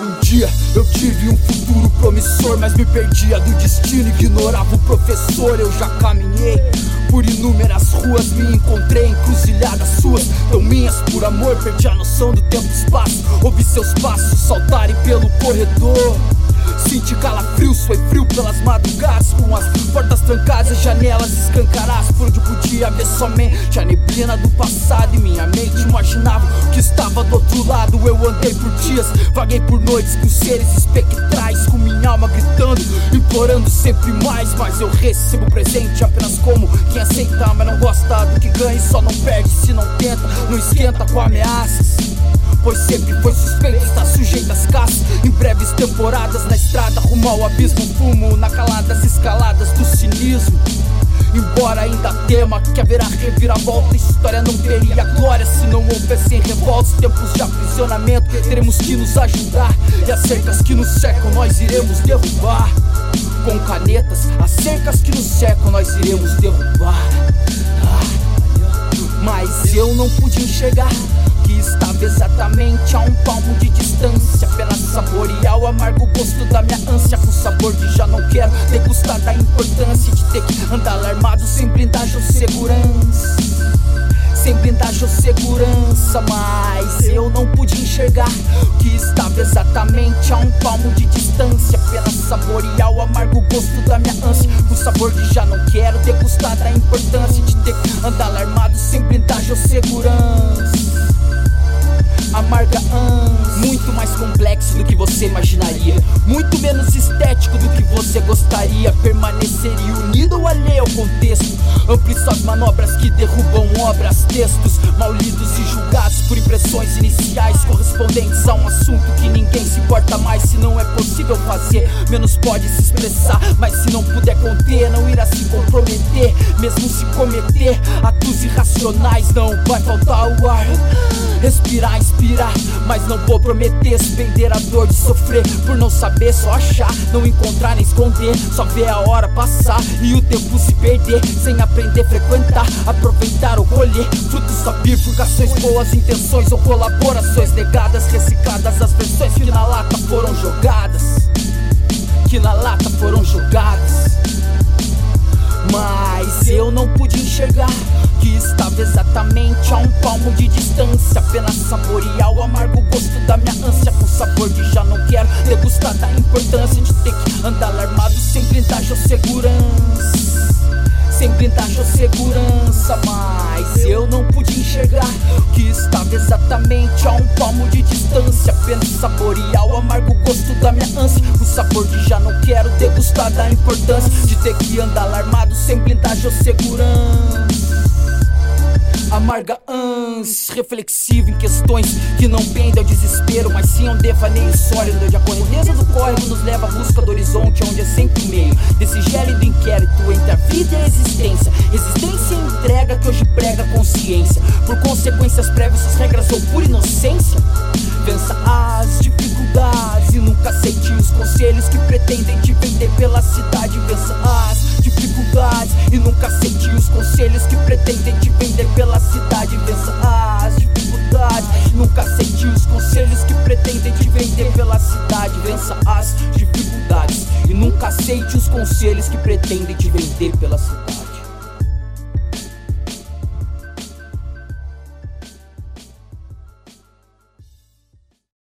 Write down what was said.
Um dia eu tive um futuro promissor, mas me perdia do destino, ignorava o professor. Eu já caminhei por inúmeras ruas, me encontrei encruzilhadas suas, tão minhas por amor. Perdi a noção do tempo e espaço, ouvi seus passos saltarem pelo corredor. Senti calafrio, foi frio pelas madrugadas. Com as portas trancadas e janelas escancaradas. Por onde podia ver somente a neblina do passado. E minha mente imaginava que estava do outro lado. Eu andei por dias, vaguei por noites com seres espectrais. Com minha alma gritando, implorando sempre mais. Mas eu recebo o presente apenas como quem aceita. Mas não gosta do que ganha e só não perde se não tenta. Não esquenta com ameaças Pois sempre foi suspeito, está sujeito às caças Em breves temporadas na estrada rumo ao abismo Fumo na calada das escaladas do cinismo. Embora ainda tema que haverá reviravolta História não teria glória se não houvessem revoltas. Tempos de aprisionamento, teremos que nos ajudar. E as cercas que nos cercam nós iremos derrubar. Com canetas, as cercas que nos cercam nós iremos derrubar. Ah, Mas eu não pude enxergar estava exatamente a um palmo de distância. Apenas saborear o amargo gosto da minha ânsia. Com sabor de já não quero degustar da importância De ter que andar alarmado sem blindagem ou segurança. Sem blindagem ou segurança Mas eu não pude enxergar que estava exatamente a um palmo de distância. Apenas saborear o amargo gosto da minha ânsia. Com sabor de já complexo do que você imaginaria. Muito menos estético do que você gostaria. Permaneceria unido ou alheio ao contexto. Amplie suas manobras que derrubam obras Textos mal lidos e julgados por impressões iniciais Correspondentes a um assunto que ninguém se importa mais Se não é possível fazer, menos pode se expressar Mas se não puder conter, não irá se comprometer. Mesmo se cometer atos irracionais Não vai faltar o ar. Respirar, inspirar, mas não vou prometer Suspender a dor de sofrer Por não saber, só achar Não encontrar nem esconder. Só ver a hora passar e o tempo se perder. Sem aprender, frequentar, aproveitar ou colher. Frutos só bifurcações, boas intenções Ou colaborações negadas, recicladas As versões que na lata foram jogadas. Que na lata foram jogadas. Mas eu não pude enxergar que estava exatamente a um palmo de distância. Apenas saborear o amargo gosto da minha ânsia Com sabor de já não quero degustar da importância De ter que andar alarmado sem blindagem ou segurança. Sem blindagem ou segurança Mas eu não pude enxergar que estava exatamente a um palmo de distância. Apenas saborear o amargo gosto da minha ânsia O sabor de já não quero degustar da importância De ter que andar alarmado sem blindagem ou segurança Amarga ânsia, reflexivo em questões que não pendem ao desespero, mas sim a um devaneio sólido onde a correnteza do córrego nos leva à busca do horizonte, onde é sempre meio desse gélido inquérito entre a vida e a existência. Existência e entrega que hoje prega consciência, por consequências prévias, suas regras ou por inocência. Vença as dificuldades e nunca aceite os conselhos que pretendem te vender pela cidade. Vença as dificuldades e nunca aceite os conselhos que pretendem te conselhos que pretendem te vender pela cidade. Vença as dificuldades e nunca aceite os conselhos que pretendem te vender pela cidade.